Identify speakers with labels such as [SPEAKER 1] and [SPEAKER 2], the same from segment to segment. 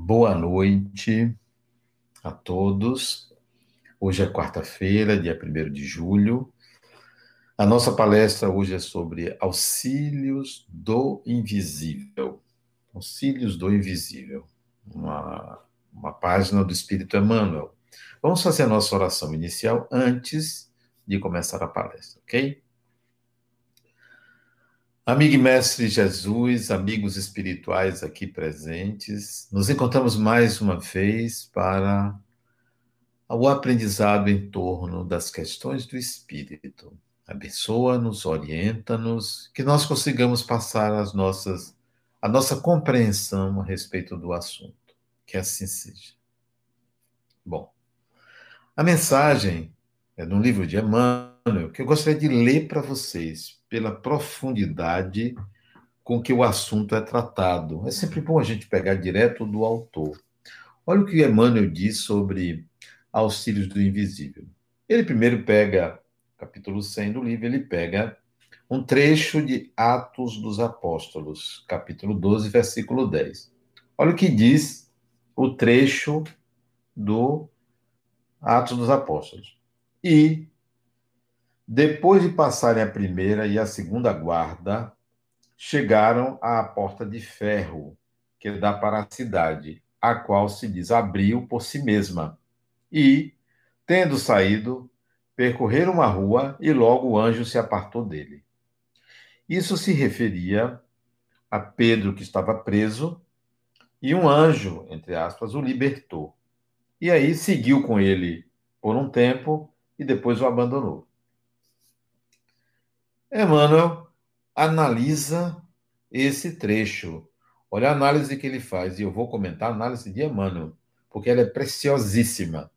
[SPEAKER 1] Boa noite a todos. Hoje é quarta-feira, dia 1 de julho. A nossa palestra hoje é sobre auxílios do invisível. Auxílios do invisível. Uma, uma página do Espírito Emmanuel. Vamos fazer a nossa oração inicial antes de começar a palestra, ok? Amigo e mestre Jesus, amigos espirituais aqui presentes, nos encontramos mais uma vez para o aprendizado em torno das questões do espírito. Abençoa-nos, orienta-nos, que nós consigamos passar as nossas, a nossa compreensão a respeito do assunto. Que assim seja. Bom, a mensagem é no livro de Emmanuel que eu gostaria de ler para vocês, pela profundidade com que o assunto é tratado. É sempre bom a gente pegar direto do autor. Olha o que Emmanuel diz sobre auxílios do invisível. Ele primeiro pega, capítulo 100 do livro, ele pega um trecho de Atos dos Apóstolos, capítulo 12, versículo 10. Olha o que diz o trecho do Atos dos Apóstolos. E depois de passarem a primeira e a segunda guarda, chegaram à porta de ferro, que dá para a cidade, a qual se diz abriu por si mesma. E, tendo saído, percorreram uma rua e logo o anjo se apartou dele. Isso se referia a Pedro, que estava preso, e um anjo, entre aspas, o libertou. E aí seguiu com ele por um tempo e depois o abandonou. Emmanuel analisa esse trecho. Olha a análise que ele faz, e eu vou comentar a análise de Emmanuel, porque ela é preciosíssima,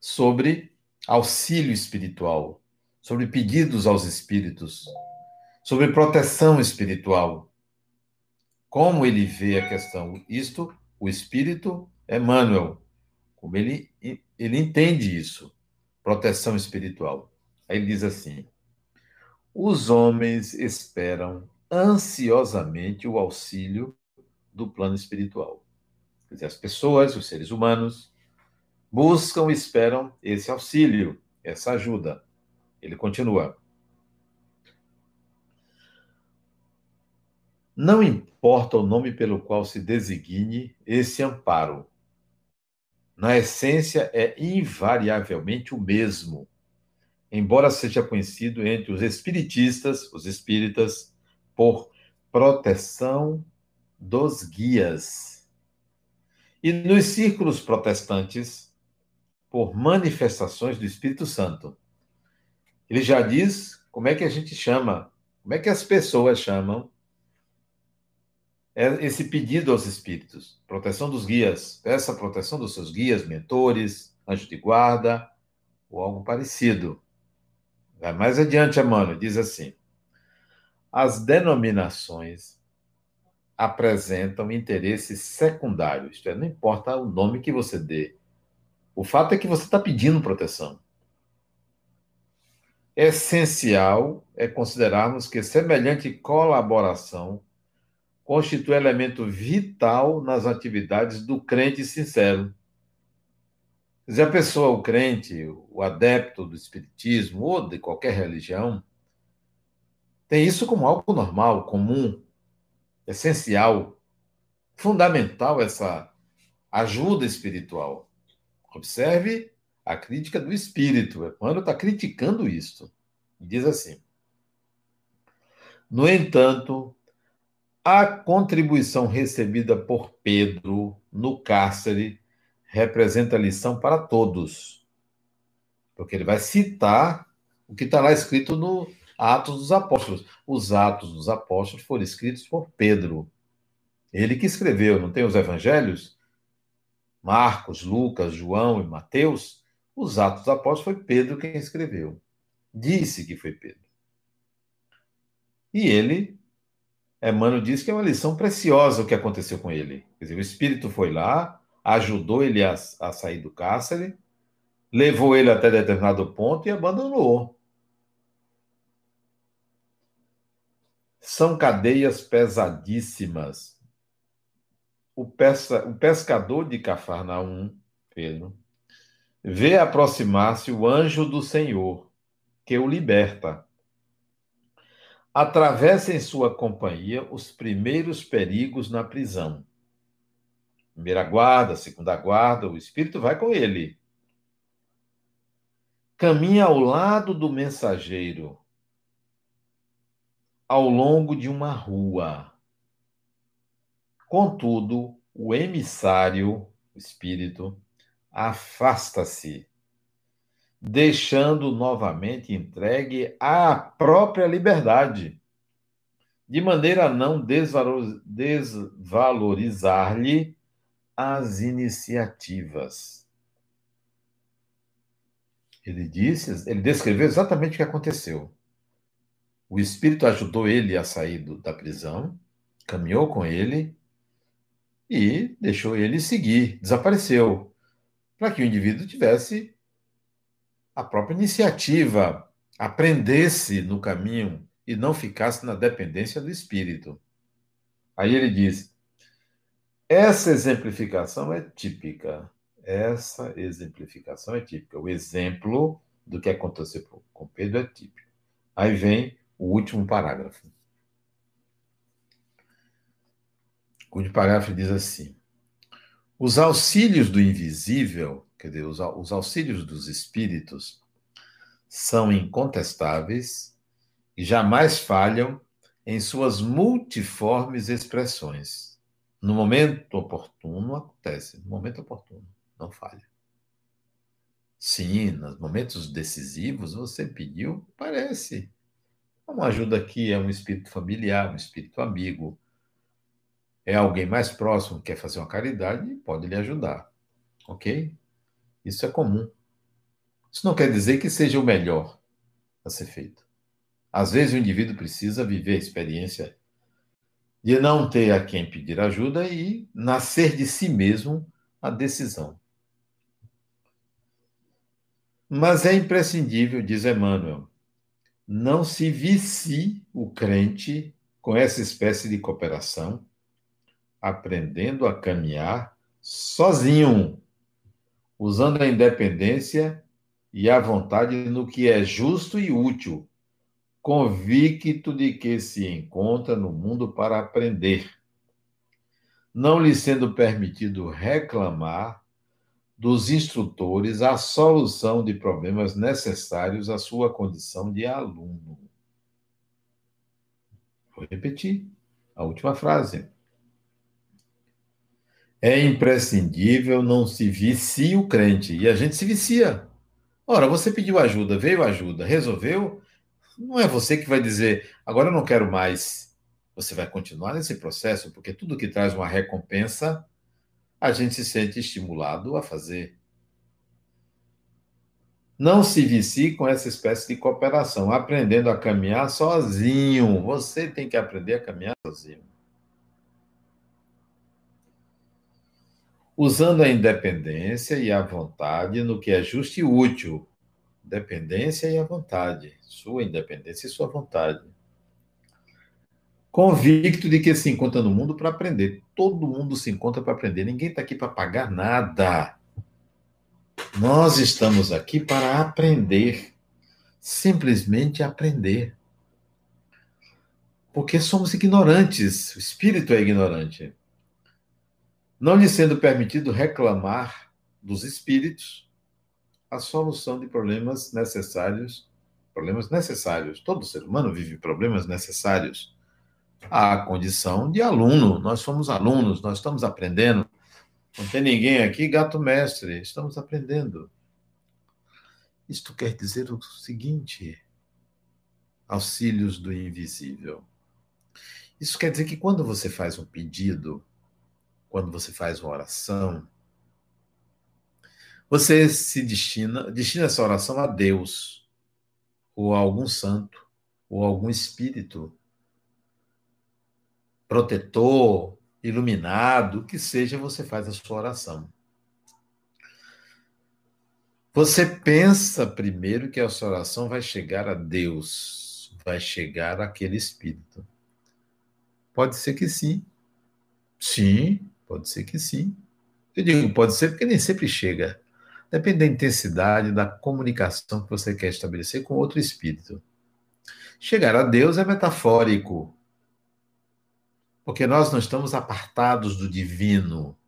[SPEAKER 1] sobre auxílio espiritual, sobre pedidos aos espíritos, sobre proteção espiritual. Como ele vê a questão? Isto, o espírito Emmanuel, como ele, ele entende isso, proteção espiritual. Aí ele diz assim: os homens esperam ansiosamente o auxílio do plano espiritual. Quer dizer, as pessoas, os seres humanos, buscam e esperam esse auxílio, essa ajuda. Ele continua. Não importa o nome pelo qual se designe esse amparo. Na essência, é invariavelmente o mesmo embora seja conhecido entre os espiritistas, os espíritas, por proteção dos guias. E nos círculos protestantes, por manifestações do Espírito Santo. Ele já diz como é que a gente chama, como é que as pessoas chamam esse pedido aos espíritos. Proteção dos guias. Peça proteção dos seus guias, mentores, anjo de guarda, ou algo parecido. Vai mais adiante, Emmanuel, diz assim: as denominações apresentam interesses secundários, isto é, não importa o nome que você dê. O fato é que você está pedindo proteção. Essencial é considerarmos que semelhante colaboração constitui elemento vital nas atividades do crente sincero se a pessoa, o crente, o adepto do espiritismo ou de qualquer religião, tem isso como algo normal, comum, essencial, fundamental essa ajuda espiritual. Observe a crítica do espírito. Emmanuel está criticando isto. E diz assim: No entanto, a contribuição recebida por Pedro no cárcere representa lição para todos. Porque ele vai citar o que está lá escrito no Atos dos Apóstolos. Os Atos dos Apóstolos foram escritos por Pedro. Ele que escreveu, não tem os evangelhos? Marcos, Lucas, João e Mateus. Os Atos dos Apóstolos foi Pedro quem escreveu. Disse que foi Pedro. E ele, Emmanuel diz que é uma lição preciosa o que aconteceu com ele. Quer dizer, o Espírito foi lá, ajudou ele a, a sair do cárcere, levou ele até determinado ponto e abandonou. São cadeias pesadíssimas. o, pesca, o pescador de Cafarnaum, Pedro, vê aproximar-se o anjo do Senhor, que o liberta. Atravessa em sua companhia os primeiros perigos na prisão. Primeira guarda, segunda guarda, o espírito vai com ele. Caminha ao lado do mensageiro, ao longo de uma rua. Contudo, o emissário, o espírito, afasta-se, deixando novamente entregue à própria liberdade, de maneira a não desvalorizar-lhe as iniciativas. Ele disse, ele descreveu exatamente o que aconteceu. O espírito ajudou ele a sair do, da prisão, caminhou com ele e deixou ele seguir, desapareceu, para que o indivíduo tivesse a própria iniciativa, aprendesse no caminho e não ficasse na dependência do espírito. Aí ele diz: essa exemplificação é típica. Essa exemplificação é típica. O exemplo do que aconteceu com Pedro é típico. Aí vem o último parágrafo. O último parágrafo diz assim: os auxílios do invisível, quer dizer, os, os auxílios dos espíritos, são incontestáveis e jamais falham em suas multiformes expressões. No momento oportuno acontece, no momento oportuno, não falha. Sim, nos momentos decisivos você pediu, parece. Uma ajuda aqui é um espírito familiar, um espírito amigo, é alguém mais próximo que quer fazer uma caridade, pode lhe ajudar. Ok? Isso é comum. Isso não quer dizer que seja o melhor a ser feito. Às vezes o indivíduo precisa viver a experiência de não ter a quem pedir ajuda e nascer de si mesmo a decisão. Mas é imprescindível, diz Emmanuel, não se vicie o crente com essa espécie de cooperação aprendendo a caminhar sozinho, usando a independência e a vontade no que é justo e útil, convicto de que se encontra no mundo para aprender, não lhe sendo permitido reclamar dos instrutores a solução de problemas necessários à sua condição de aluno. Vou repetir a última frase. É imprescindível não se vicie o crente. E a gente se vicia. Ora, você pediu ajuda, veio ajuda, resolveu. Não é você que vai dizer, agora eu não quero mais. Você vai continuar nesse processo, porque tudo que traz uma recompensa, a gente se sente estimulado a fazer. Não se vicie com essa espécie de cooperação, aprendendo a caminhar sozinho. Você tem que aprender a caminhar sozinho. usando a independência e a vontade no que é justo e útil. Dependência e a vontade, sua independência e sua vontade. Convicto de que se encontra no mundo para aprender. Todo mundo se encontra para aprender. Ninguém está aqui para pagar nada. Nós estamos aqui para aprender. Simplesmente aprender. Porque somos ignorantes. O espírito é ignorante não lhe sendo permitido reclamar dos espíritos a solução de problemas necessários, problemas necessários. Todo ser humano vive problemas necessários. A condição de aluno, nós somos alunos, nós estamos aprendendo. Não tem ninguém aqui, gato mestre, estamos aprendendo. Isto quer dizer o seguinte: auxílios do invisível. Isso quer dizer que quando você faz um pedido, quando você faz uma oração, você se destina, destina essa oração a Deus, ou a algum santo, ou a algum espírito protetor, iluminado, que seja, você faz a sua oração. Você pensa primeiro que a sua oração vai chegar a Deus, vai chegar àquele espírito. Pode ser que sim. Sim, Pode ser que sim. Eu digo pode ser porque nem sempre chega. Depende da intensidade da comunicação que você quer estabelecer com outro espírito. Chegar a Deus é metafórico. Porque nós não estamos apartados do divino.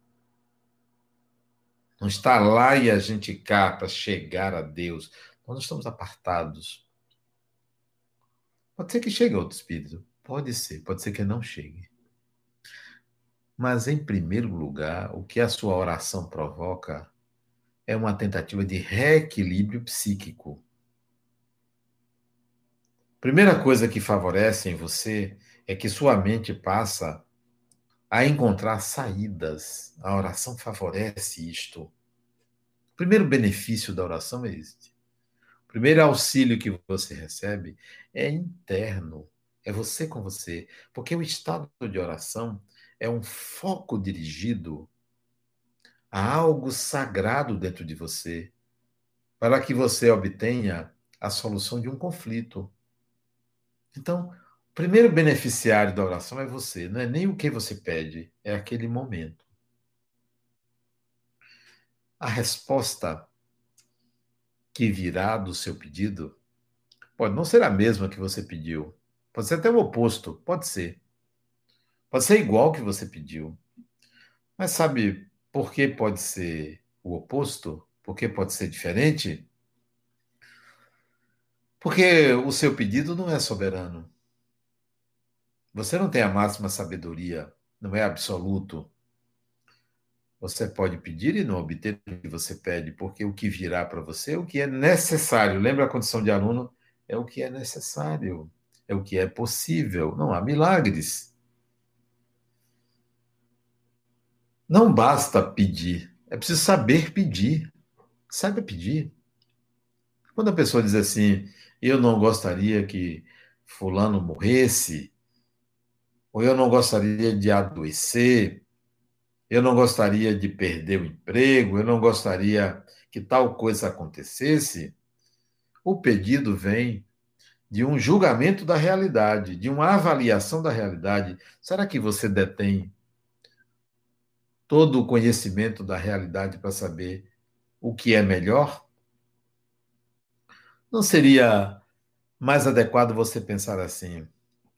[SPEAKER 1] Não está lá e a gente cá para chegar a Deus. Nós não estamos apartados. Pode ser que chegue outro espírito. Pode ser. Pode ser que não chegue. Mas, em primeiro lugar, o que a sua oração provoca é uma tentativa de reequilíbrio psíquico. Primeira coisa que favorece em você é que sua mente passa a encontrar saídas. A oração favorece isto. O primeiro benefício da oração é este. O primeiro auxílio que você recebe é interno, é você com você, porque o estado de oração é um foco dirigido a algo sagrado dentro de você, para que você obtenha a solução de um conflito. Então, o primeiro beneficiário da oração é você, não é nem o que você pede, é aquele momento. A resposta que virá do seu pedido pode não ser a mesma que você pediu. Pode ser até o oposto, pode ser. Pode ser igual que você pediu. Mas sabe por que pode ser o oposto? Por que pode ser diferente? Porque o seu pedido não é soberano. Você não tem a máxima sabedoria, não é absoluto. Você pode pedir e não obter o que você pede, porque o que virá para você é o que é necessário. Lembra a condição de aluno? É o que é necessário, é o que é possível. Não há milagres. Não basta pedir, é preciso saber pedir. Saiba pedir. Quando a pessoa diz assim, eu não gostaria que fulano morresse, ou eu não gostaria de adoecer, eu não gostaria de perder o emprego, eu não gostaria que tal coisa acontecesse, o pedido vem de um julgamento da realidade, de uma avaliação da realidade. Será que você detém todo o conhecimento da realidade para saber o que é melhor? Não seria mais adequado você pensar assim: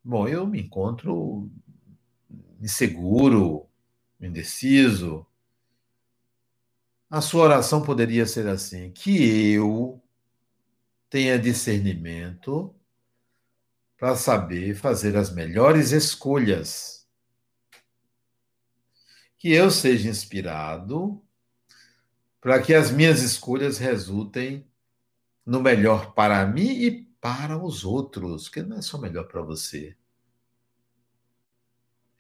[SPEAKER 1] Bom, eu me encontro inseguro, indeciso. A sua oração poderia ser assim: que eu tenha discernimento para saber fazer as melhores escolhas. Que eu seja inspirado para que as minhas escolhas resultem no melhor para mim e para os outros, que não é só melhor para você.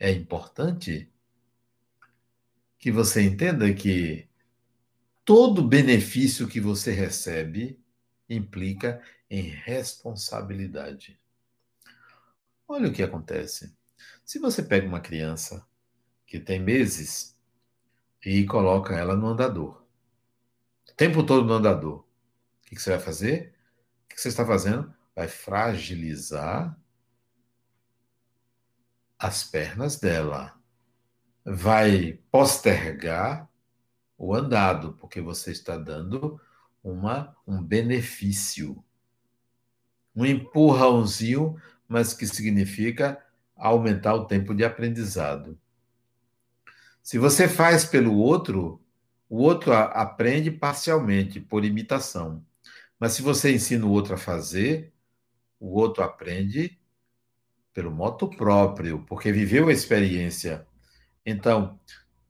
[SPEAKER 1] É importante que você entenda que todo benefício que você recebe implica em responsabilidade. Olha o que acontece. Se você pega uma criança que tem meses e coloca ela no andador, o tempo todo no andador, o que você vai fazer? que você está fazendo? Vai fragilizar as pernas dela. Vai postergar o andado, porque você está dando uma, um benefício. Um empurrãozinho, mas que significa aumentar o tempo de aprendizado. Se você faz pelo outro, o outro aprende parcialmente, por imitação. Mas se você ensina o outro a fazer, o outro aprende pelo moto próprio, porque viveu a experiência. Então,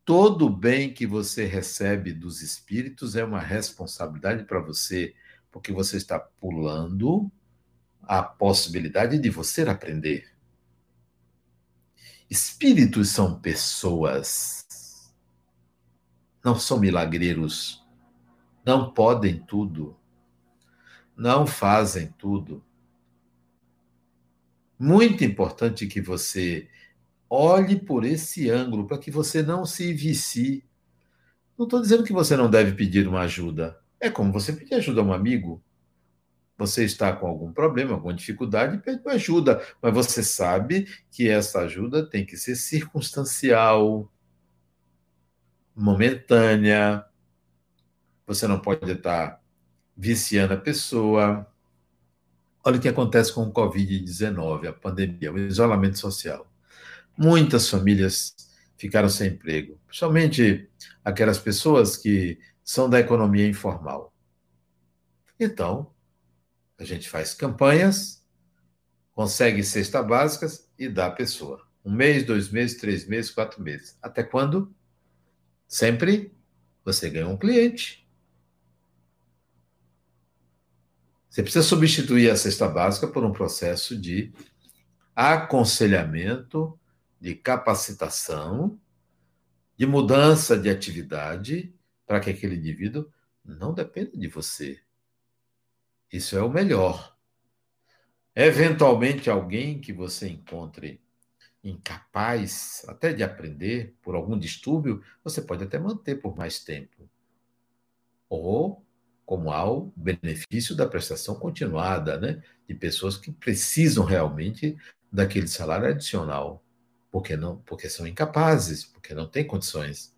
[SPEAKER 1] todo bem que você recebe dos espíritos é uma responsabilidade para você, porque você está pulando a possibilidade de você aprender. Espíritos são pessoas, não são milagreiros, não podem tudo não fazem tudo. Muito importante que você olhe por esse ângulo para que você não se vicie. Não estou dizendo que você não deve pedir uma ajuda. É como você pedir ajuda a um amigo. Você está com algum problema, alguma dificuldade, pede ajuda, mas você sabe que essa ajuda tem que ser circunstancial. Momentânea, você não pode estar viciando a pessoa. Olha o que acontece com o Covid-19, a pandemia, o isolamento social. Muitas famílias ficaram sem emprego, principalmente aquelas pessoas que são da economia informal. Então, a gente faz campanhas, consegue cesta básicas e dá à pessoa. Um mês, dois meses, três meses, quatro meses. Até quando? Sempre você ganha um cliente. Você precisa substituir a cesta básica por um processo de aconselhamento, de capacitação, de mudança de atividade, para que aquele indivíduo não dependa de você. Isso é o melhor. Eventualmente, alguém que você encontre incapaz até de aprender por algum distúrbio, você pode até manter por mais tempo. Ou como há o benefício da prestação continuada, né? De pessoas que precisam realmente daquele salário adicional, porque não, porque são incapazes, porque não têm condições.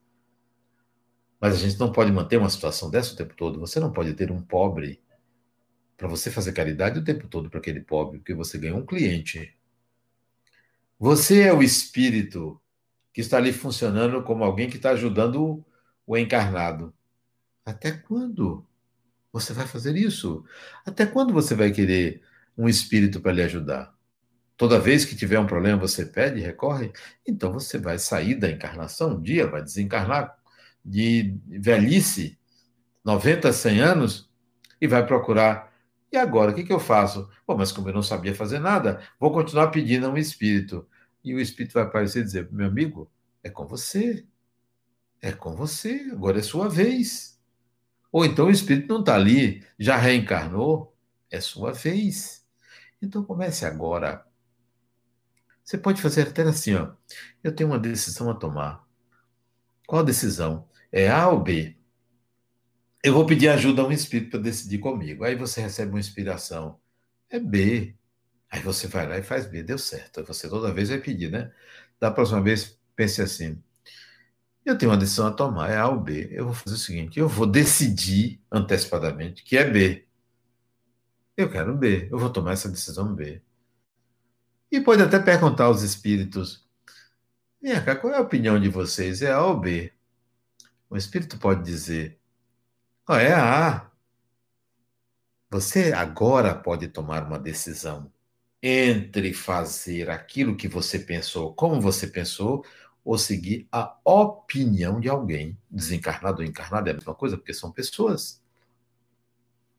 [SPEAKER 1] Mas a gente não pode manter uma situação dessa o tempo todo. Você não pode ter um pobre para você fazer caridade o tempo todo para aquele pobre, porque você ganhou um cliente. Você é o espírito que está ali funcionando como alguém que está ajudando o encarnado. Até quando você vai fazer isso? Até quando você vai querer um espírito para lhe ajudar? Toda vez que tiver um problema, você pede, recorre? Então você vai sair da encarnação um dia, vai desencarnar de velhice, 90, 100 anos, e vai procurar e agora, o que, que eu faço? Bom, mas como eu não sabia fazer nada, vou continuar pedindo a um espírito. E o espírito vai aparecer e dizer: meu amigo, é com você. É com você, agora é sua vez. Ou então o espírito não está ali, já reencarnou, é sua vez. Então comece agora. Você pode fazer até assim, ó. Eu tenho uma decisão a tomar. Qual decisão? É A ou B? eu vou pedir ajuda a um espírito para decidir comigo. Aí você recebe uma inspiração. É B. Aí você vai lá e faz B. Deu certo. Você toda vez vai pedir, né? Da próxima vez, pense assim. Eu tenho uma decisão a tomar, é A ou B. Eu vou fazer o seguinte: eu vou decidir antecipadamente que é B. Eu quero B. Eu vou tomar essa decisão B. E pode até perguntar aos espíritos: Vem cá, qual é a opinião de vocês? É A ou B? O espírito pode dizer: ah, é A. Você agora pode tomar uma decisão entre fazer aquilo que você pensou, como você pensou, ou seguir a opinião de alguém. Desencarnado ou encarnado é a mesma coisa, porque são pessoas.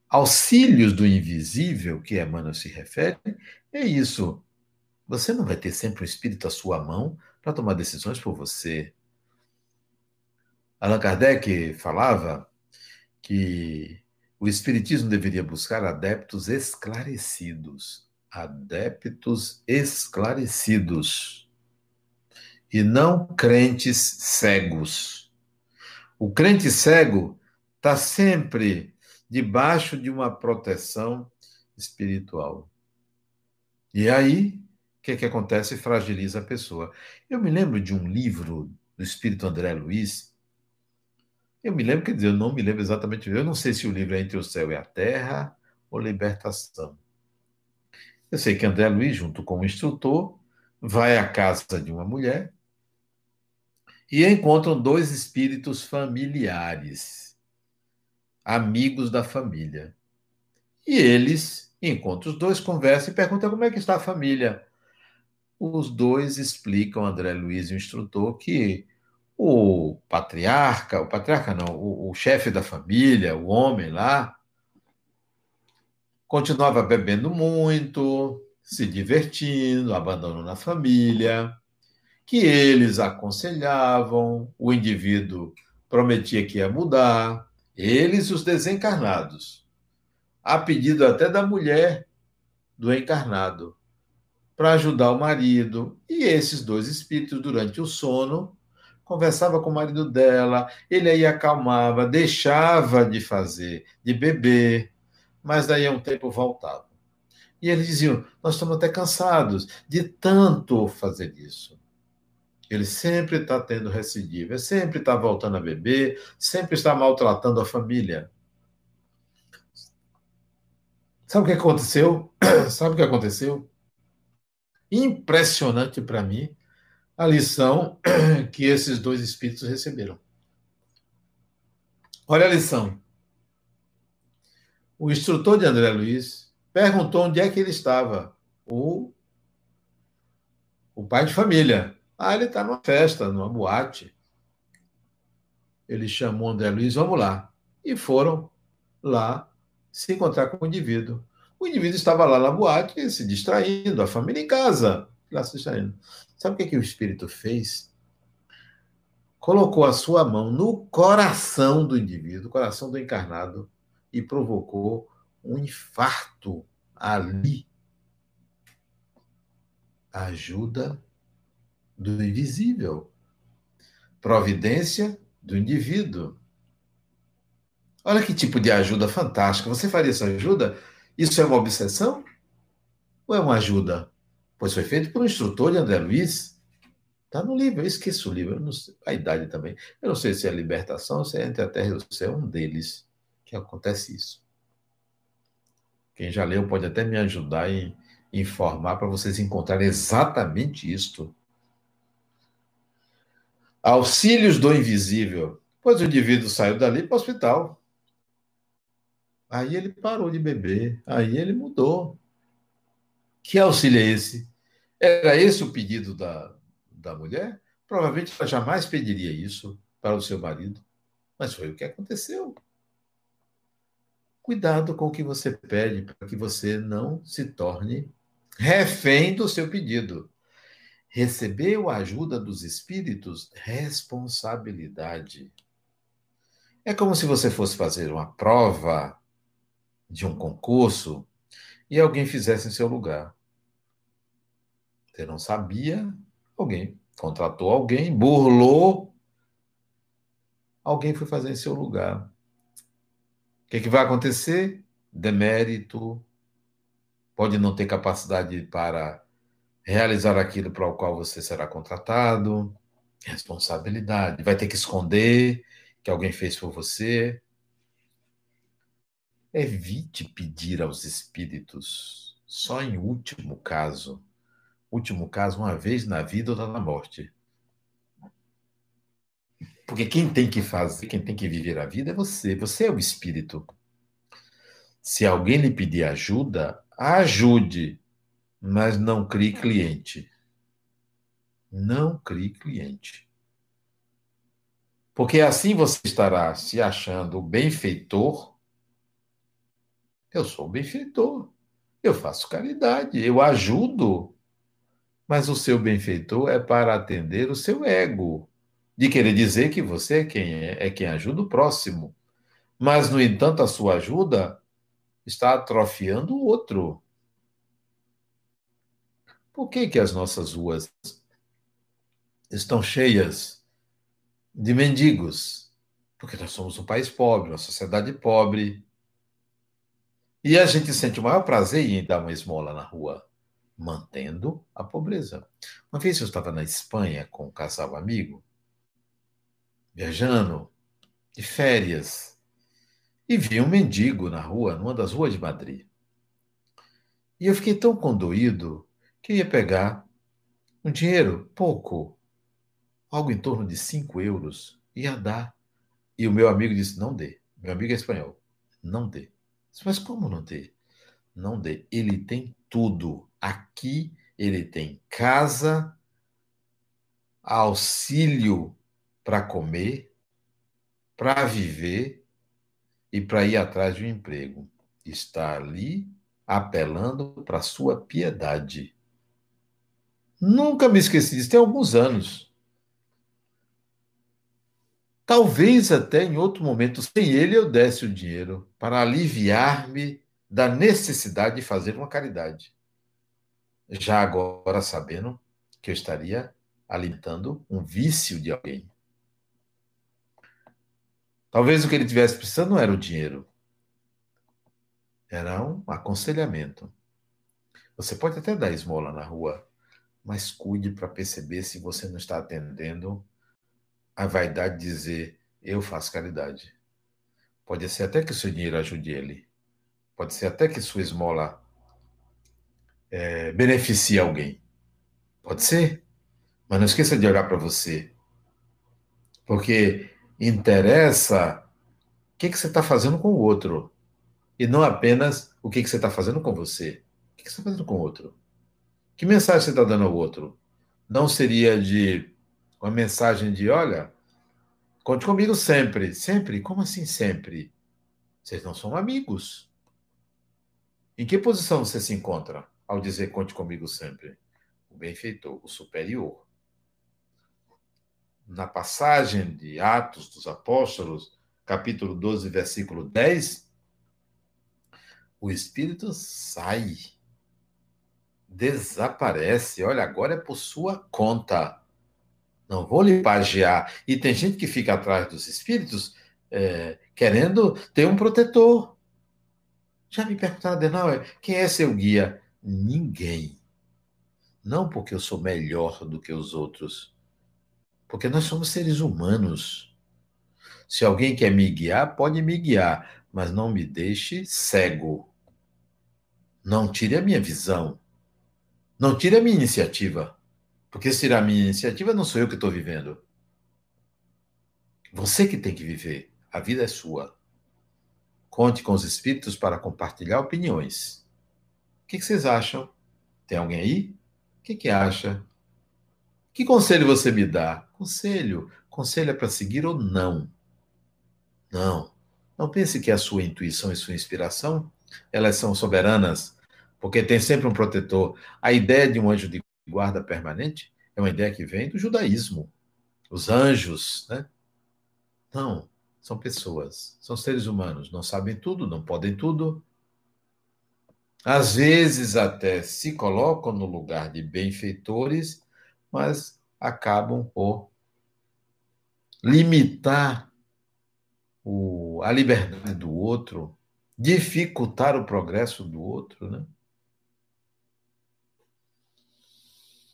[SPEAKER 1] Auxílios do invisível, que Emmanuel se refere, é isso. Você não vai ter sempre um espírito à sua mão para tomar decisões por você. Allan Kardec falava que o Espiritismo deveria buscar adeptos esclarecidos. Adeptos esclarecidos. E não crentes cegos. O crente cego está sempre debaixo de uma proteção espiritual. E aí, o que, que acontece? Fragiliza a pessoa. Eu me lembro de um livro do espírito André Luiz, eu me lembro, quer dizer, eu não me lembro exatamente, eu não sei se o livro é Entre o Céu e a Terra ou Libertação. Eu sei que André Luiz, junto com o instrutor, vai à casa de uma mulher e encontram dois espíritos familiares, amigos da família. E eles encontram os dois, conversam e perguntam como é que está a família. Os dois explicam, André Luiz e o instrutor, que o patriarca, o patriarca não, o, o chefe da família, o homem lá, continuava bebendo muito, se divertindo, abandonando a família, que eles aconselhavam, o indivíduo prometia que ia mudar, eles os desencarnados, a pedido até da mulher do encarnado, para ajudar o marido, e esses dois espíritos, durante o sono, conversava com o marido dela, ele aí acalmava, deixava de fazer, de beber, mas daí a um tempo voltava. E eles diziam: Nós estamos até cansados de tanto fazer isso. Ele sempre está tendo recidiva, sempre está voltando a beber, sempre está maltratando a família. Sabe o que aconteceu? Sabe o que aconteceu? Impressionante para mim a lição que esses dois espíritos receberam. Olha a lição. O instrutor de André Luiz perguntou onde é que ele estava. O, o pai de família. Ah, ele está numa festa, numa boate. Ele chamou André Luiz, vamos lá. E foram lá se encontrar com o indivíduo. O indivíduo estava lá na boate, se distraindo, a família em casa, lá se distraindo. Sabe o que, que o espírito fez? Colocou a sua mão no coração do indivíduo, coração do encarnado, e provocou um infarto ali. Ajuda do invisível. Providência do indivíduo. Olha que tipo de ajuda fantástica. Você faria essa ajuda? Isso é uma obsessão? Ou é uma ajuda? Pois foi feito por um instrutor de André Luiz. Está no livro, eu esqueço o livro, sei, a idade também. Eu não sei se é libertação, se é entre a terra e o céu, é um deles que acontece isso. Quem já leu pode até me ajudar em informar para vocês encontrarem exatamente isto. Auxílios do invisível. Pois o indivíduo saiu dali para o hospital. Aí ele parou de beber, aí ele mudou. Que auxílio é esse? Era esse o pedido da, da mulher? Provavelmente ela jamais pediria isso para o seu marido, mas foi o que aconteceu. Cuidado com o que você pede, para que você não se torne refém do seu pedido. Recebeu a ajuda dos espíritos, responsabilidade. É como se você fosse fazer uma prova de um concurso e alguém fizesse em seu lugar. Você não sabia, alguém contratou alguém, burlou, alguém foi fazer em seu lugar. O que, é que vai acontecer? Demérito, pode não ter capacidade para realizar aquilo para o qual você será contratado, responsabilidade, vai ter que esconder que alguém fez por você, Evite pedir aos espíritos, só em último caso. Último caso, uma vez na vida ou na morte. Porque quem tem que fazer, quem tem que viver a vida é você. Você é o espírito. Se alguém lhe pedir ajuda, ajude, mas não crie cliente. Não crie cliente. Porque assim você estará se achando benfeitor eu sou benfeitor. Eu faço caridade, eu ajudo. Mas o seu benfeitor é para atender o seu ego, de querer dizer que você é quem é, é quem ajuda o próximo. Mas, no entanto, a sua ajuda está atrofiando o outro. Por que, que as nossas ruas estão cheias de mendigos? Porque nós somos um país pobre, uma sociedade pobre, e a gente sente o maior prazer em dar uma esmola na rua, mantendo a pobreza. Uma vez eu estava na Espanha com um casal amigo, viajando de férias, e vi um mendigo na rua, numa das ruas de Madrid. E eu fiquei tão condoído que ia pegar um dinheiro, pouco, algo em torno de 5 euros, ia dar. E o meu amigo disse: não dê. Meu amigo é espanhol, não dê. Mas como não ter? Não dê. Ele tem tudo. Aqui ele tem casa, auxílio para comer, para viver e para ir atrás de um emprego. Está ali apelando para sua piedade. Nunca me esqueci disso, tem alguns anos. Talvez até em outro momento, sem ele, eu desse o dinheiro para aliviar-me da necessidade de fazer uma caridade. Já agora sabendo que eu estaria alimentando um vício de alguém. Talvez o que ele tivesse precisando não era o dinheiro, era um aconselhamento. Você pode até dar esmola na rua, mas cuide para perceber se você não está atendendo a vaidade de dizer eu faço caridade. Pode ser até que o seu dinheiro ajude ele. Pode ser até que sua esmola é, beneficie alguém. Pode ser. Mas não esqueça de olhar para você. Porque interessa o que, que você está fazendo com o outro. E não apenas o que, que você está fazendo com você. O que, que você está fazendo com o outro? Que mensagem você está dando ao outro? Não seria de uma mensagem de, olha, conte comigo sempre. Sempre? Como assim sempre? Vocês não são amigos. Em que posição você se encontra ao dizer conte comigo sempre? O benfeitor, o superior. Na passagem de Atos dos Apóstolos, capítulo 12, versículo 10, o espírito sai desaparece. Olha, agora é por sua conta. Não vou lhe pagear. E tem gente que fica atrás dos espíritos é, querendo ter um protetor. Já me perguntaram, Adenauer, quem é seu guia? Ninguém. Não porque eu sou melhor do que os outros, porque nós somos seres humanos. Se alguém quer me guiar, pode me guiar, mas não me deixe cego. Não tire a minha visão. Não tire a minha iniciativa. Porque se tirar a minha iniciativa, não sou eu que estou vivendo. Você que tem que viver. A vida é sua. Conte com os espíritos para compartilhar opiniões. O que, vocês acham? Tem alguém aí? O que, que acha? Que conselho você me dá? Conselho. Conselho é para seguir ou não? Não. Não pense que a sua intuição e sua inspiração, elas são soberanas porque tem sempre um protetor. A ideia de um anjo de guarda permanente é uma ideia que vem do judaísmo. Os anjos, né? Não, são pessoas, são seres humanos, não sabem tudo, não podem tudo. Às vezes até se colocam no lugar de benfeitores, mas acabam por limitar o, a liberdade do outro, dificultar o progresso do outro, né?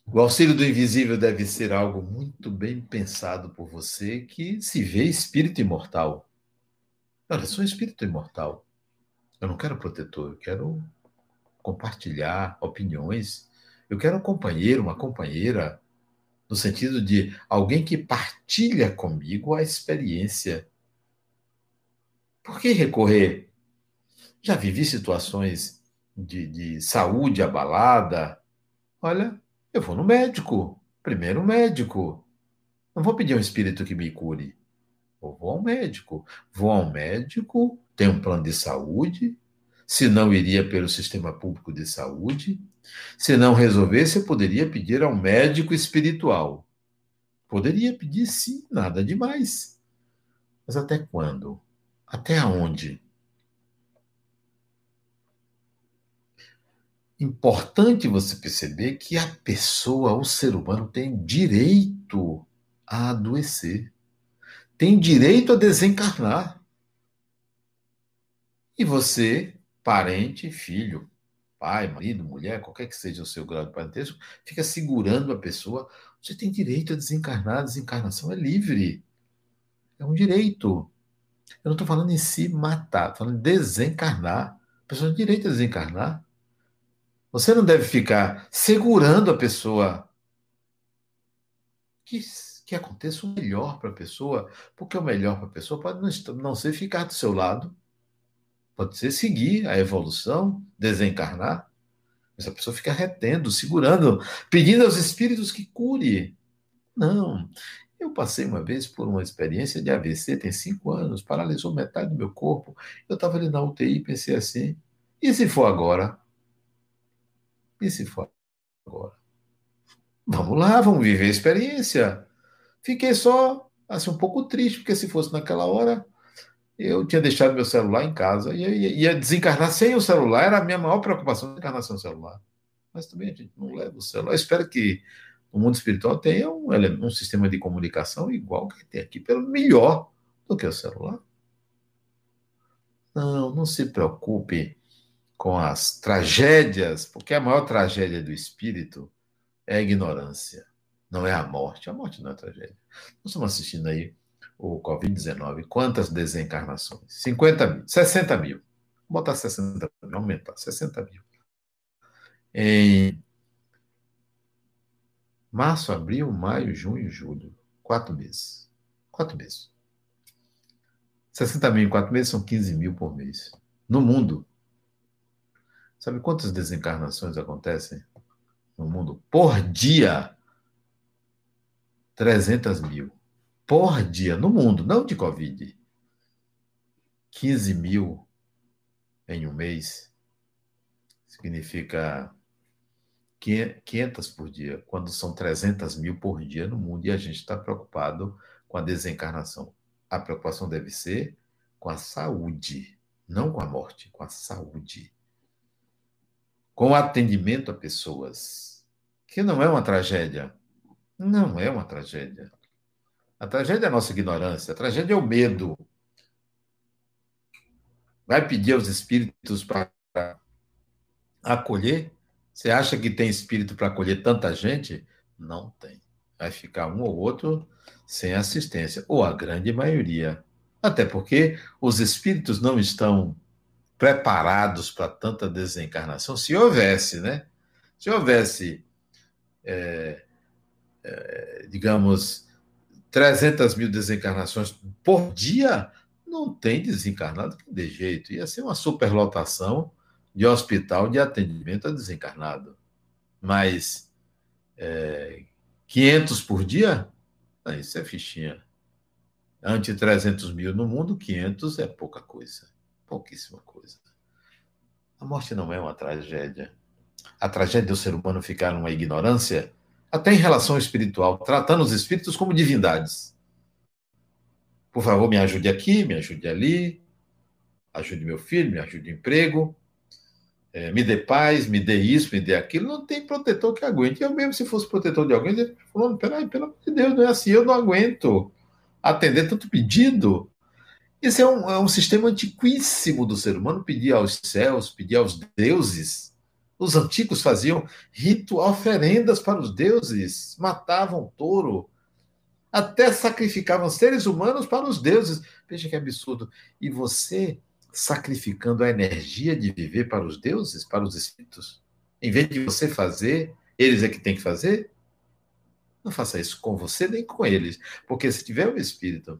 [SPEAKER 1] O auxílio do invisível deve ser algo muito bem pensado por você que se vê espírito imortal. Olha, eu sou um espírito imortal. Eu não quero protetor, eu quero compartilhar opiniões. Eu quero um companheiro, uma companheira, no sentido de alguém que partilha comigo a experiência. Por que recorrer? Já vivi situações de, de saúde abalada. Olha, eu vou no médico. Primeiro médico. Não vou pedir um espírito que me cure. Eu vou ao médico. Vou ao médico, tenho um plano de saúde. Se não, iria pelo sistema público de saúde. Se não resolvesse, eu poderia pedir ao médico espiritual. Poderia pedir, sim, nada demais. Mas até quando? Até onde? importante você perceber que a pessoa, o ser humano, tem direito a adoecer, tem direito a desencarnar. E você, parente, filho, pai, marido, mulher, qualquer que seja o seu grau de parentesco, fica segurando a pessoa. Você tem direito a desencarnar, a desencarnação é livre. É um direito. Eu não estou falando em se matar, estou falando em desencarnar. A pessoa tem direito a desencarnar. Você não deve ficar segurando a pessoa. Que, que aconteça o melhor para a pessoa, porque o melhor para a pessoa pode não, não ser ficar do seu lado, pode ser seguir a evolução, desencarnar. Mas a pessoa fica retendo, segurando, pedindo aos espíritos que cure. Não. Eu passei uma vez por uma experiência de AVC, tem cinco anos, paralisou metade do meu corpo. Eu estava ali na UTI e pensei assim: e se for agora? E se for agora? Vamos lá, vamos viver a experiência. Fiquei só assim um pouco triste, porque se fosse naquela hora, eu tinha deixado meu celular em casa e ia, ia desencarnar sem o celular, era a minha maior preocupação, desencarnação do celular. Mas também a gente não leva o celular. Eu espero que o mundo espiritual tenha um, um sistema de comunicação igual que tem aqui, pelo melhor do que o celular. Não, não se preocupe com as tragédias, porque a maior tragédia do espírito é a ignorância, não é a morte. A morte não é tragédia. Nós estamos assistindo aí o Covid-19. Quantas desencarnações? 50 mil, 60 mil. Vou botar 60 mil, aumentar, 60 mil. Em março, abril, maio, junho, julho. Quatro meses. Quatro meses. 60 mil em quatro meses são 15 mil por mês. No mundo. Sabe quantas desencarnações acontecem no mundo? Por dia. 300 mil. Por dia. No mundo, não de Covid. 15 mil em um mês significa 500 por dia, quando são 300 mil por dia no mundo e a gente está preocupado com a desencarnação. A preocupação deve ser com a saúde, não com a morte, com a saúde. Com o atendimento a pessoas, que não é uma tragédia. Não é uma tragédia. A tragédia é a nossa ignorância, a tragédia é o medo. Vai pedir aos espíritos para acolher? Você acha que tem espírito para acolher tanta gente? Não tem. Vai ficar um ou outro sem assistência, ou a grande maioria. Até porque os espíritos não estão preparados para tanta desencarnação. Se houvesse, né? Se houvesse, é, é, digamos, 300 mil desencarnações por dia, não tem desencarnado que de jeito. Ia ser uma superlotação de hospital de atendimento a desencarnado. Mas é, 500 por dia? Ah, isso é fichinha. Ante 300 mil no mundo, 500 é pouca coisa. Pouquíssima coisa. A morte não é uma tragédia. A tragédia do ser humano ficar numa ignorância, até em relação espiritual, tratando os espíritos como divindades. Por favor, me ajude aqui, me ajude ali, ajude meu filho, me ajude o emprego é, me dê paz, me dê isso, me dê aquilo, não tem protetor que aguente. Eu mesmo, se fosse protetor de alguém, eu falando, peraí, pelo amor de Deus, não é assim, eu não aguento atender tanto pedido. Esse é um, é um sistema antiquíssimo do ser humano, pedir aos céus, pedir aos deuses. Os antigos faziam ritual, oferendas para os deuses, matavam touro, até sacrificavam seres humanos para os deuses. Veja que absurdo. E você sacrificando a energia de viver para os deuses, para os espíritos? Em vez de você fazer, eles é que tem que fazer? Não faça isso com você nem com eles. Porque se tiver um espírito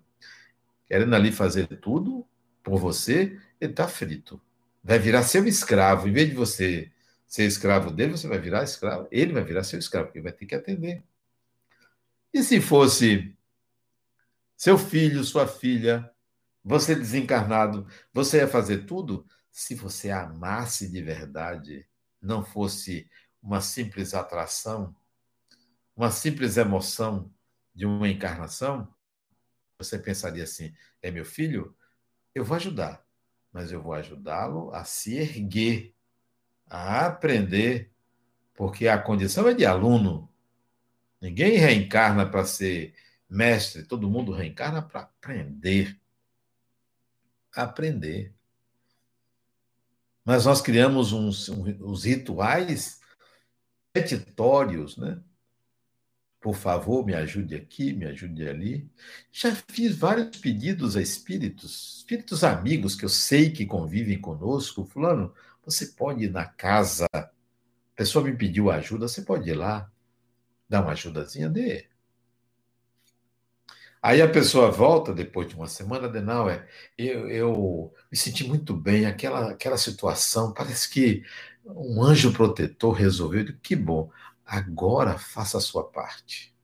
[SPEAKER 1] querendo ali fazer tudo por você, ele está frito. Vai virar seu escravo. Em vez de você ser escravo dele, você vai virar escravo. Ele vai virar seu escravo, porque vai ter que atender. E se fosse seu filho, sua filha, você desencarnado, você ia fazer tudo se você amasse de verdade, não fosse uma simples atração, uma simples emoção de uma encarnação, você pensaria assim: é meu filho, eu vou ajudar, mas eu vou ajudá-lo a se erguer, a aprender, porque a condição é de aluno. Ninguém reencarna para ser mestre, todo mundo reencarna para aprender aprender. Mas nós criamos uns, uns rituais petitórios, né? Por favor, me ajude aqui, me ajude ali. Já fiz vários pedidos a espíritos, espíritos amigos que eu sei que convivem conosco. Fulano, você pode ir na casa, a pessoa me pediu ajuda, você pode ir lá, dar uma ajudazinha, dê. Aí a pessoa volta depois de uma semana, Denauer, eu, eu me senti muito bem, aquela, aquela situação, parece que um anjo protetor resolveu, que bom, agora faça a sua parte.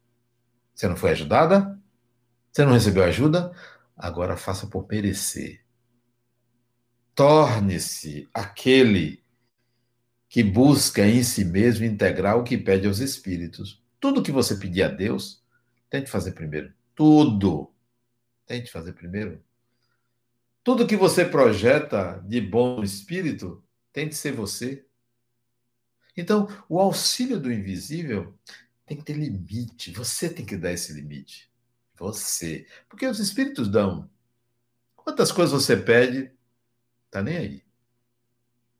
[SPEAKER 1] Você não foi ajudada? Você não recebeu ajuda? Agora faça por merecer. Torne-se aquele que busca em si mesmo integrar o que pede aos espíritos. Tudo que você pedir a Deus, tente fazer primeiro tudo. Tente fazer primeiro. Tudo que você projeta de bom espírito tem que ser você. Então, o auxílio do invisível tem que ter limite. Você tem que dar esse limite. Você. Porque os espíritos dão. Quantas coisas você pede, tá nem aí.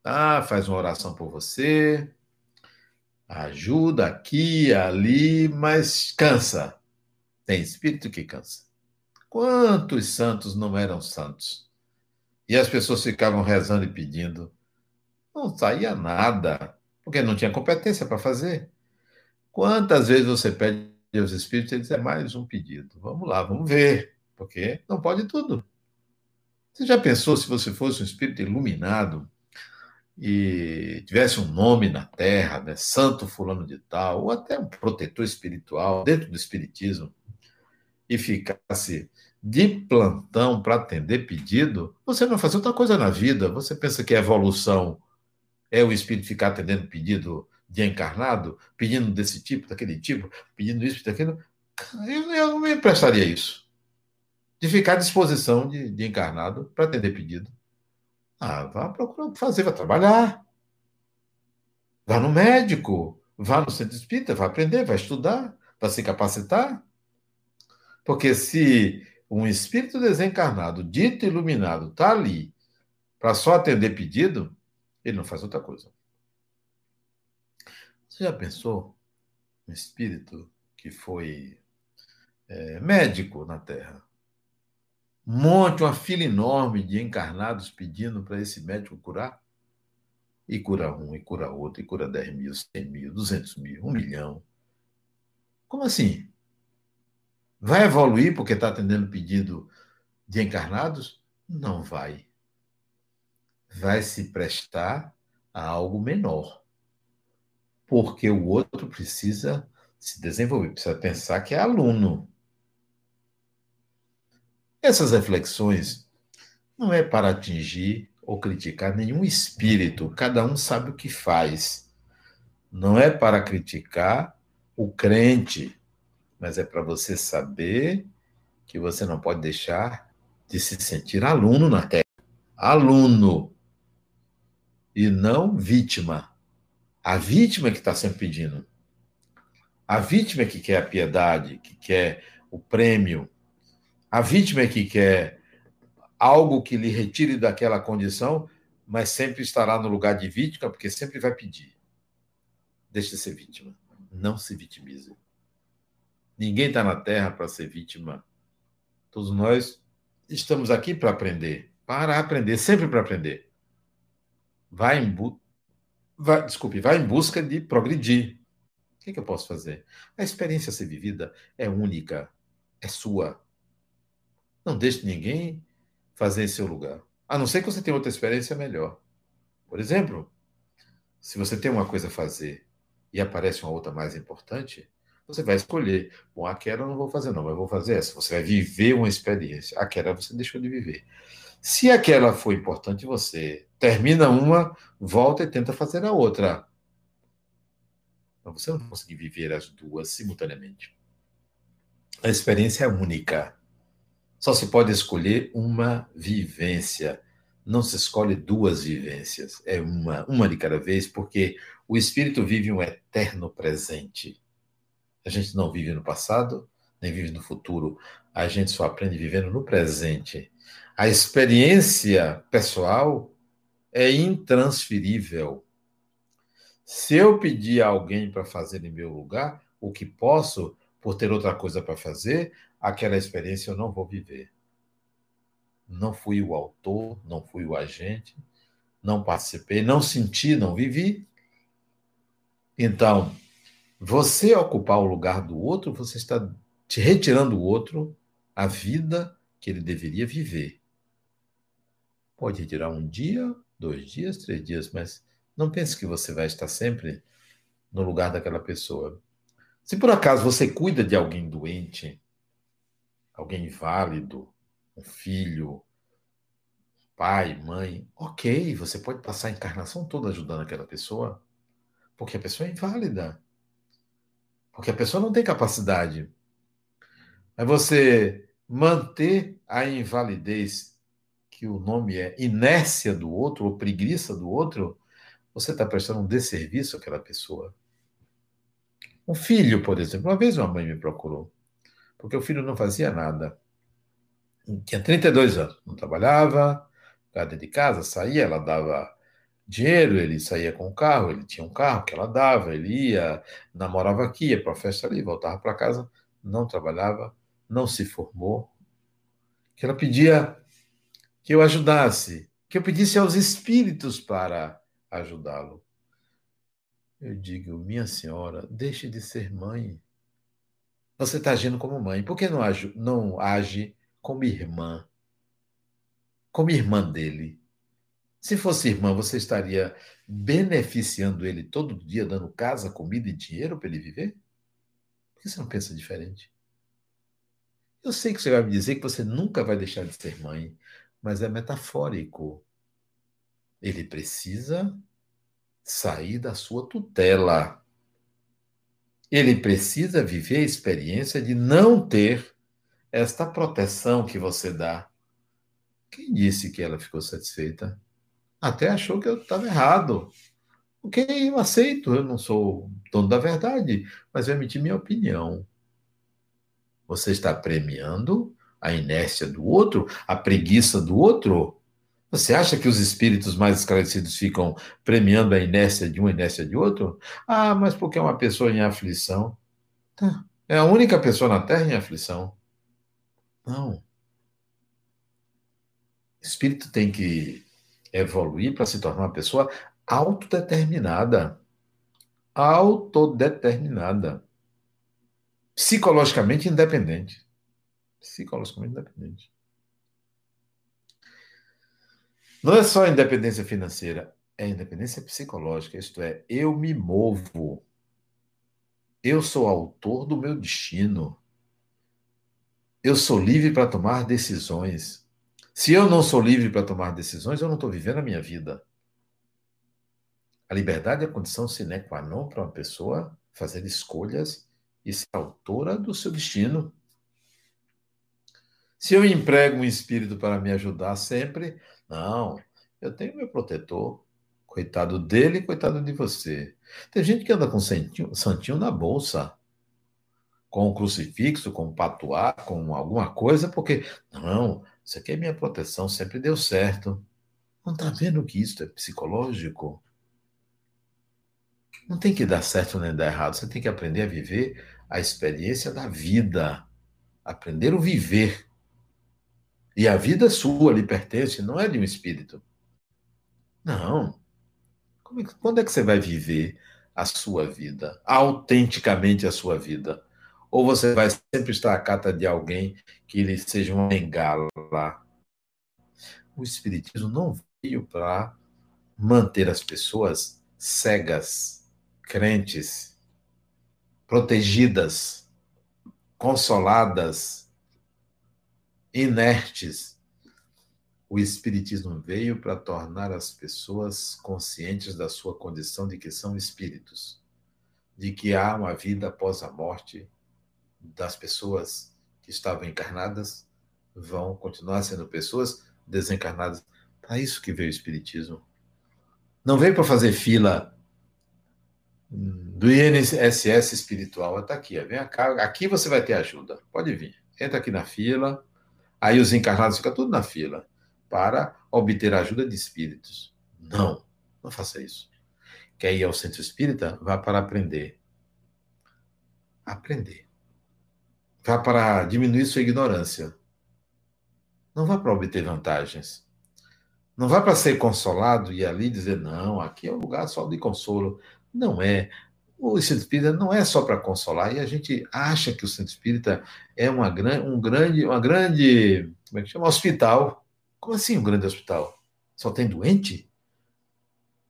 [SPEAKER 1] Ah, faz uma oração por você, Ajuda aqui, ali, mas cansa. Tem espírito que cansa. Quantos santos não eram santos? E as pessoas ficavam rezando e pedindo. Não saía nada, porque não tinha competência para fazer. Quantas vezes você pede aos espíritos e eles é mais um pedido? Vamos lá, vamos ver, porque não pode tudo. Você já pensou se você fosse um espírito iluminado e tivesse um nome na Terra, né, Santo Fulano de Tal, ou até um protetor espiritual dentro do Espiritismo, e ficasse de plantão para atender pedido, você não faz outra coisa na vida. Você pensa que a evolução é o espírito ficar atendendo pedido de encarnado, pedindo desse tipo, daquele tipo, pedindo isso, daquilo? Eu, eu não me emprestaria isso. De ficar à disposição de, de encarnado para atender pedido. Ah, vá procurar o que fazer, vá trabalhar. Vá no médico, vá no centro espírita, vá aprender, vá estudar, vá se capacitar. Porque se um espírito desencarnado, dito iluminado, está ali para só atender pedido, ele não faz outra coisa. Você já pensou um espírito que foi é, médico na Terra? Monte uma fila enorme de encarnados pedindo para esse médico curar? E cura um, e cura outro, e cura 10 mil, 100 mil, 200 mil, um milhão. Como assim? Vai evoluir porque está atendendo pedido de encarnados? Não vai. Vai se prestar a algo menor. Porque o outro precisa se desenvolver, precisa pensar que é aluno. Essas reflexões não é para atingir ou criticar nenhum espírito, cada um sabe o que faz. Não é para criticar o crente, mas é para você saber que você não pode deixar de se sentir aluno na Terra. Aluno. E não vítima. A vítima é que está sempre pedindo. A vítima é que quer a piedade, que quer o prêmio. A vítima é que quer algo que lhe retire daquela condição, mas sempre estará no lugar de vítima, porque sempre vai pedir. Deixe de ser vítima. Não se vitimize. Ninguém está na Terra para ser vítima. Todos nós estamos aqui para aprender, para aprender, sempre para aprender. Vai em bu... vai, desculpe, vai em busca de progredir. O que, que eu posso fazer? A experiência a ser vivida é única, é sua. Não deixe ninguém fazer em seu lugar. A não ser que você tenha outra experiência melhor. Por exemplo, se você tem uma coisa a fazer e aparece uma outra mais importante, você vai escolher. Bom, aquela eu não vou fazer, não, mas vou fazer essa. Você vai viver uma experiência. Aquela você deixou de viver. Se aquela foi importante, você termina uma, volta e tenta fazer a outra. Mas você não vai conseguir viver as duas simultaneamente. A experiência é única. Só se pode escolher uma vivência. Não se escolhe duas vivências. É uma, uma de cada vez, porque o espírito vive um eterno presente. A gente não vive no passado, nem vive no futuro. A gente só aprende vivendo no presente. A experiência pessoal é intransferível. Se eu pedir a alguém para fazer em meu lugar o que posso, por ter outra coisa para fazer, aquela experiência eu não vou viver. Não fui o autor, não fui o agente, não participei, não senti, não vivi. Então, você ocupar o lugar do outro, você está te retirando do outro a vida que ele deveria viver. Pode retirar um dia, dois dias, três dias, mas não pense que você vai estar sempre no lugar daquela pessoa. Se por acaso você cuida de alguém doente, alguém inválido, um filho, pai, mãe, ok, você pode passar a encarnação toda ajudando aquela pessoa, porque a pessoa é inválida. Porque a pessoa não tem capacidade. Mas você manter a invalidez, que o nome é inércia do outro ou preguiça do outro, você está prestando um desserviço àquela pessoa. Um filho, por exemplo, uma vez uma mãe me procurou, porque o filho não fazia nada. Tinha 32 anos, não trabalhava, ficava de casa, saía, ela dava dinheiro, ele saía com o carro, ele tinha um carro que ela dava, ele ia, namorava aqui, ia para a festa ali, voltava para casa, não trabalhava, não se formou. Que ela pedia que eu ajudasse, que eu pedisse aos espíritos para ajudá-lo. Eu digo, minha senhora, deixe de ser mãe. Você está agindo como mãe. Por que não age, não age como irmã? Como irmã dele? Se fosse irmã, você estaria beneficiando ele todo dia, dando casa, comida e dinheiro para ele viver? Por que você não pensa diferente? Eu sei que você vai me dizer que você nunca vai deixar de ser mãe, mas é metafórico. Ele precisa sair da sua tutela. Ele precisa viver a experiência de não ter esta proteção que você dá. Quem disse que ela ficou satisfeita? até achou que eu estava errado. Ok, eu aceito, eu não sou dono da verdade, mas eu emiti minha opinião. Você está premiando a inércia do outro, a preguiça do outro? Você acha que os espíritos mais esclarecidos ficam premiando a inércia de um e a inércia de outro? Ah, mas porque é uma pessoa em aflição. Tá. É a única pessoa na Terra em aflição. Não. O espírito tem que evoluir para se tornar uma pessoa autodeterminada. Autodeterminada. Psicologicamente independente. Psicologicamente independente. Não é só independência financeira, é independência psicológica, isto é, eu me movo. Eu sou autor do meu destino. Eu sou livre para tomar decisões. Se eu não sou livre para tomar decisões, eu não estou vivendo a minha vida. A liberdade é a condição sine qua non para uma pessoa fazer escolhas e ser autora do seu destino. Se eu emprego um espírito para me ajudar sempre, não, eu tenho meu protetor. Coitado dele, coitado de você. Tem gente que anda com santinho, santinho na bolsa, com um crucifixo, com um patuá, com alguma coisa, porque, não, isso aqui é minha proteção, sempre deu certo. Não está vendo que isso é psicológico? Não tem que dar certo nem dar errado, você tem que aprender a viver a experiência da vida. Aprender o viver. E a vida sua lhe pertence, não é de um espírito. Não. É quando é que você vai viver a sua vida, autenticamente a sua vida? Ou você vai sempre estar à cata de alguém que ele seja uma bengala? O Espiritismo não veio para manter as pessoas cegas, crentes, protegidas, consoladas, inertes. O Espiritismo veio para tornar as pessoas conscientes da sua condição de que são espíritos, de que há uma vida após a morte das pessoas que estavam encarnadas vão continuar sendo pessoas desencarnadas. Para isso que veio o Espiritismo. Não veio para fazer fila do INSS espiritual. Está aqui, vem cá. Aqui você vai ter ajuda. Pode vir. Entra aqui na fila. Aí os encarnados ficam tudo na fila para obter ajuda de espíritos. Não, não faça isso. Quer ir ao centro espírita? Vá para aprender. Aprender. Vá para diminuir sua ignorância. Não vá para obter vantagens. Não vá para ser consolado e ali dizer, não, aqui é um lugar só de consolo. Não é. O centro espírita não é só para consolar, e a gente acha que o centro espírita é uma, um grande, uma grande, como é que chama? Hospital. Como assim um grande hospital? Só tem doente?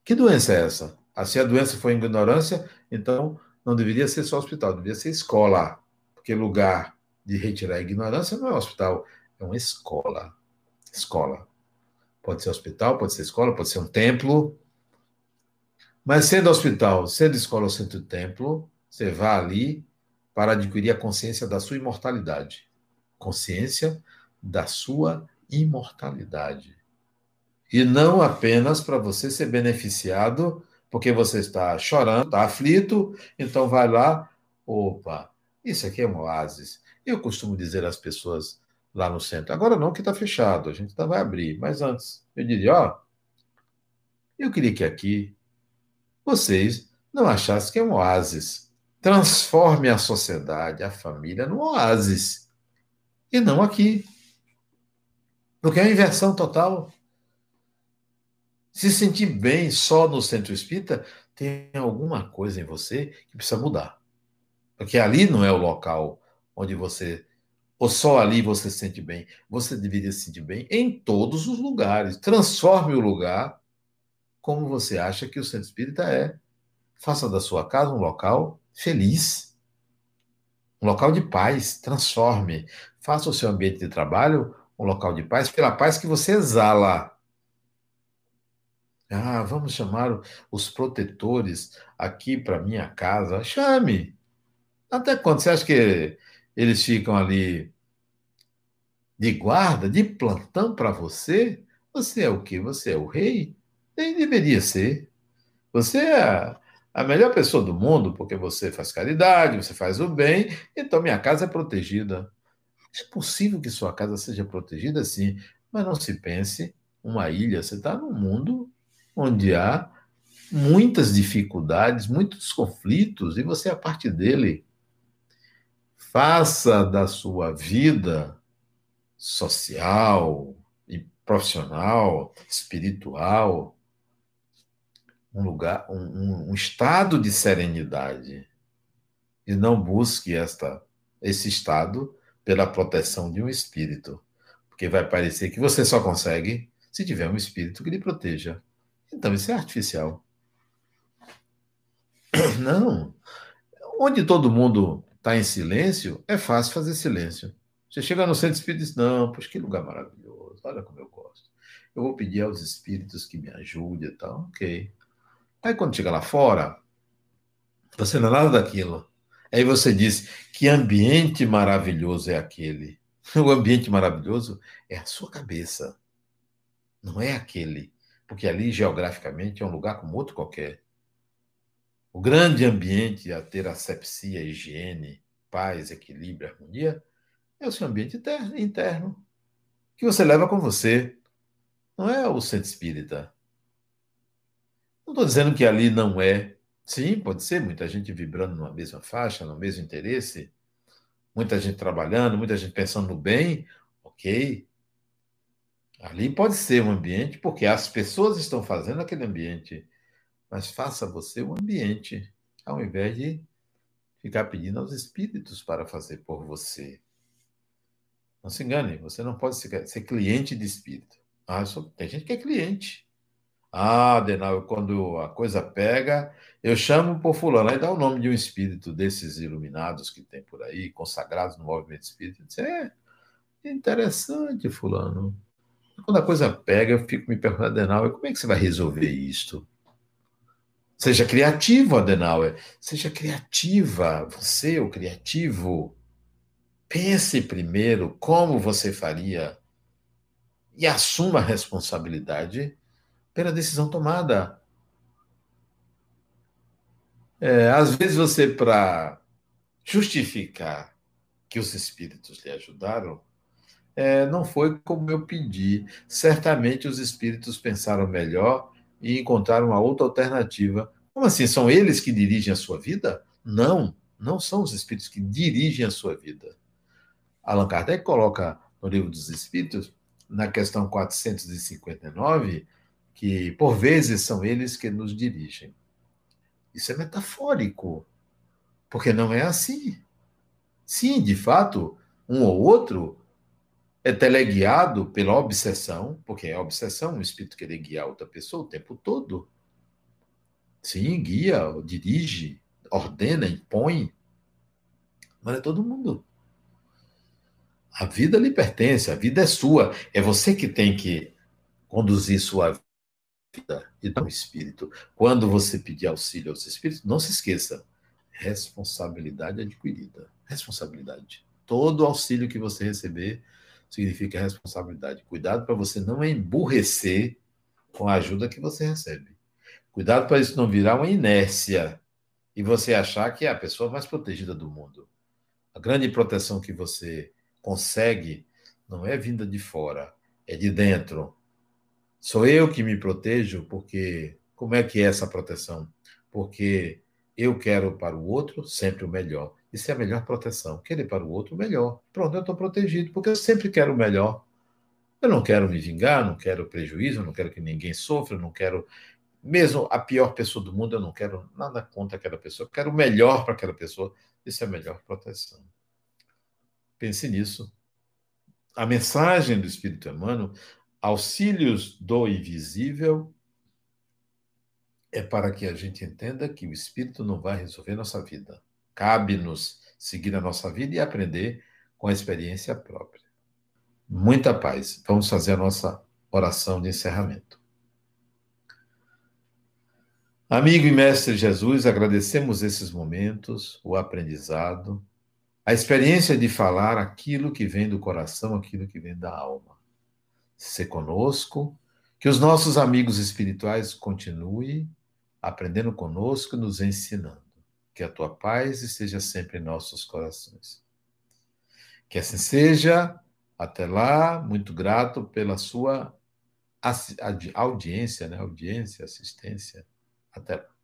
[SPEAKER 1] Que doença é essa? Ah, se a doença foi ignorância, então não deveria ser só hospital, deveria ser escola. Porque lugar de retirar a ignorância não é hospital, é uma escola. Escola. Pode ser hospital, pode ser escola, pode ser um templo. Mas sendo hospital, sendo escola ou sendo templo, você vai ali para adquirir a consciência da sua imortalidade. Consciência da sua imortalidade. E não apenas para você ser beneficiado porque você está chorando, está aflito, então vai lá, opa, isso aqui é um oásis. Eu costumo dizer às pessoas lá no centro, agora não que está fechado, a gente tá, vai abrir, mas antes, eu diria, ó, Eu queria que aqui vocês não achassem que é um oásis. Transforme a sociedade, a família, num oásis. E não aqui. Porque é uma inversão total. Se sentir bem só no centro espírita, tem alguma coisa em você que precisa mudar. Porque ali não é o local onde você. Ou só ali você se sente bem. Você deveria se sentir bem em todos os lugares. Transforme o lugar como você acha que o centro espírita é. Faça da sua casa um local feliz. Um local de paz. Transforme. Faça o seu ambiente de trabalho um local de paz pela paz que você exala. Ah, vamos chamar os protetores aqui para minha casa. Chame. Até quando? Você acha que eles ficam ali de guarda, de plantão para você? Você é o quê? Você é o rei? Nem deveria ser. Você é a melhor pessoa do mundo, porque você faz caridade, você faz o bem, então minha casa é protegida. É possível que sua casa seja protegida, sim, mas não se pense uma ilha. Você está num mundo onde há muitas dificuldades, muitos conflitos, e você é parte dele. Faça da sua vida social e profissional, espiritual, um lugar, um, um, estado de serenidade. E não busque esta, esse estado pela proteção de um espírito. Porque vai parecer que você só consegue se tiver um espírito que lhe proteja. Então isso é artificial. Não. Onde todo mundo está em silêncio, é fácil fazer silêncio. Você chega no centro espírita e diz: Não, pois que lugar maravilhoso, olha como eu gosto. Eu vou pedir aos espíritos que me ajudem e tal. Ok. Aí quando chega lá fora, você não é nada daquilo. Aí você diz: Que ambiente maravilhoso é aquele? O ambiente maravilhoso é a sua cabeça, não é aquele. Porque ali, geograficamente, é um lugar como outro qualquer. O grande ambiente a ter asepsia, higiene, paz, equilíbrio, harmonia, é o seu ambiente interno, interno que você leva com você. Não é o centro espírita. Não estou dizendo que ali não é. Sim, pode ser, muita gente vibrando numa mesma faixa, no mesmo interesse, muita gente trabalhando, muita gente pensando no bem, ok. Ali pode ser um ambiente, porque as pessoas estão fazendo aquele ambiente mas faça você o ambiente, ao invés de ficar pedindo aos espíritos para fazer por você. Não se engane, você não pode ser, cliente de espírito. Ah, só, tem gente que é cliente. Ah, Denal, quando a coisa pega, eu chamo por fulano, aí dá o nome de um espírito desses iluminados que tem por aí, consagrados no movimento espírita. Diz, é interessante, fulano. Quando a coisa pega, eu fico me perguntando, Denal, como é que você vai resolver isto? Seja criativo, Adenauer. Seja criativa. Você, o criativo. Pense primeiro como você faria e assuma a responsabilidade pela decisão tomada. É, às vezes você, para justificar que os espíritos lhe ajudaram, é, não foi como eu pedi. Certamente os espíritos pensaram melhor e encontrar uma outra alternativa. Como assim? São eles que dirigem a sua vida? Não, não são os espíritos que dirigem a sua vida. Allan Kardec coloca no livro dos Espíritos, na questão 459, que por vezes são eles que nos dirigem. Isso é metafórico, porque não é assim. Sim, de fato, um ou outro é teleguiado pela obsessão, porque é obsessão o espírito querer guiar outra pessoa o tempo todo. Sim, guia, dirige, ordena, impõe. Mas é todo mundo. A vida lhe pertence, a vida é sua. É você que tem que conduzir sua vida e não o espírito. Quando você pedir auxílio aos espíritos, não se esqueça: responsabilidade adquirida. Responsabilidade. Todo auxílio que você receber significa responsabilidade. Cuidado para você não emburrecer com a ajuda que você recebe. Cuidado para isso não virar uma inércia e você achar que é a pessoa mais protegida do mundo. A grande proteção que você consegue não é vinda de fora, é de dentro. Sou eu que me protejo porque como é que é essa proteção? Porque eu quero para o outro sempre o melhor. Isso é a melhor proteção. Querer para o outro o melhor. Pronto, eu estou protegido, porque eu sempre quero o melhor. Eu não quero me vingar, não quero prejuízo, não quero que ninguém sofra, não quero. Mesmo a pior pessoa do mundo, eu não quero nada contra aquela pessoa. Eu quero o melhor para aquela pessoa. Isso é a melhor proteção. Pense nisso. A mensagem do Espírito Emmanuel, auxílios do invisível, é para que a gente entenda que o Espírito não vai resolver nossa vida. Cabe-nos seguir a nossa vida e aprender com a experiência própria. Muita paz. Vamos fazer a nossa oração de encerramento. Amigo e mestre Jesus, agradecemos esses momentos, o aprendizado, a experiência de falar aquilo que vem do coração, aquilo que vem da alma. Se conosco, que os nossos amigos espirituais continuem aprendendo conosco, nos ensinando. Que a tua paz esteja sempre em nossos corações. Que assim seja. Até lá, muito grato pela sua audiência, né? Audiência, assistência. Até lá.